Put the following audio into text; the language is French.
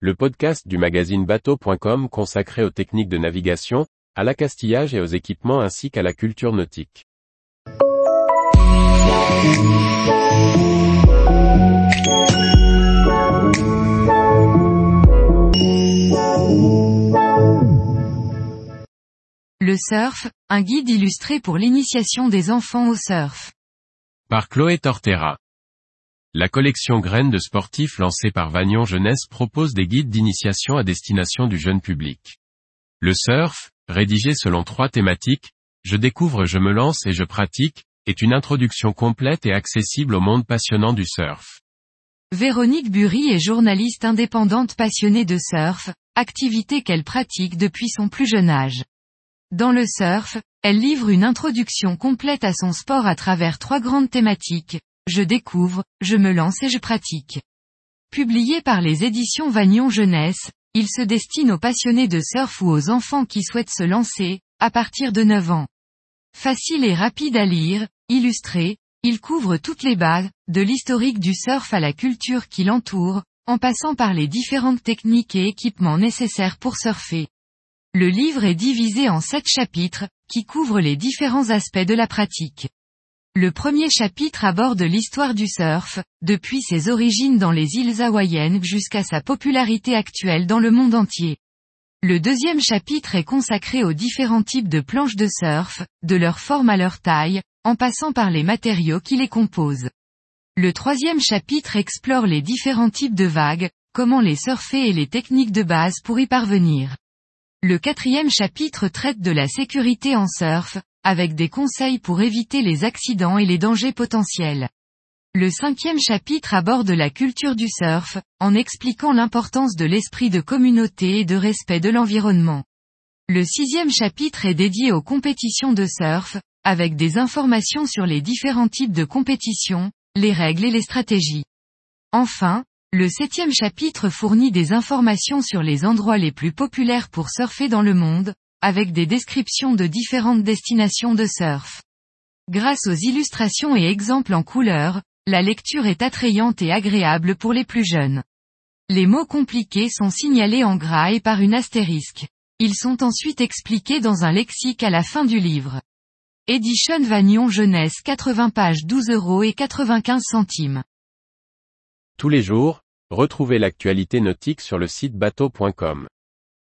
le podcast du magazine bateau.com consacré aux techniques de navigation, à l'accastillage et aux équipements ainsi qu'à la culture nautique. Le surf, un guide illustré pour l'initiation des enfants au surf. Par Chloé Tortera. La collection Graines de sportifs lancée par Vagnon Jeunesse propose des guides d'initiation à destination du jeune public. Le surf, rédigé selon trois thématiques, je découvre, je me lance et je pratique, est une introduction complète et accessible au monde passionnant du surf. Véronique Bury est journaliste indépendante passionnée de surf, activité qu'elle pratique depuis son plus jeune âge. Dans le surf, elle livre une introduction complète à son sport à travers trois grandes thématiques, je découvre, je me lance et je pratique. Publié par les éditions Vagnon Jeunesse, il se destine aux passionnés de surf ou aux enfants qui souhaitent se lancer, à partir de 9 ans. Facile et rapide à lire, illustré, il couvre toutes les bases, de l'historique du surf à la culture qui l'entoure, en passant par les différentes techniques et équipements nécessaires pour surfer. Le livre est divisé en sept chapitres, qui couvrent les différents aspects de la pratique. Le premier chapitre aborde l'histoire du surf, depuis ses origines dans les îles hawaïennes jusqu'à sa popularité actuelle dans le monde entier. Le deuxième chapitre est consacré aux différents types de planches de surf, de leur forme à leur taille, en passant par les matériaux qui les composent. Le troisième chapitre explore les différents types de vagues, comment les surfer et les techniques de base pour y parvenir. Le quatrième chapitre traite de la sécurité en surf, avec des conseils pour éviter les accidents et les dangers potentiels. Le cinquième chapitre aborde la culture du surf, en expliquant l'importance de l'esprit de communauté et de respect de l'environnement. Le sixième chapitre est dédié aux compétitions de surf, avec des informations sur les différents types de compétitions, les règles et les stratégies. Enfin, le septième chapitre fournit des informations sur les endroits les plus populaires pour surfer dans le monde, avec des descriptions de différentes destinations de surf. Grâce aux illustrations et exemples en couleur, la lecture est attrayante et agréable pour les plus jeunes. Les mots compliqués sont signalés en gras et par une astérisque. Ils sont ensuite expliqués dans un lexique à la fin du livre. Edition Vagnon Jeunesse 80 pages 12 euros et 95 centimes. Tous les jours, retrouvez l'actualité nautique sur le site bateau.com.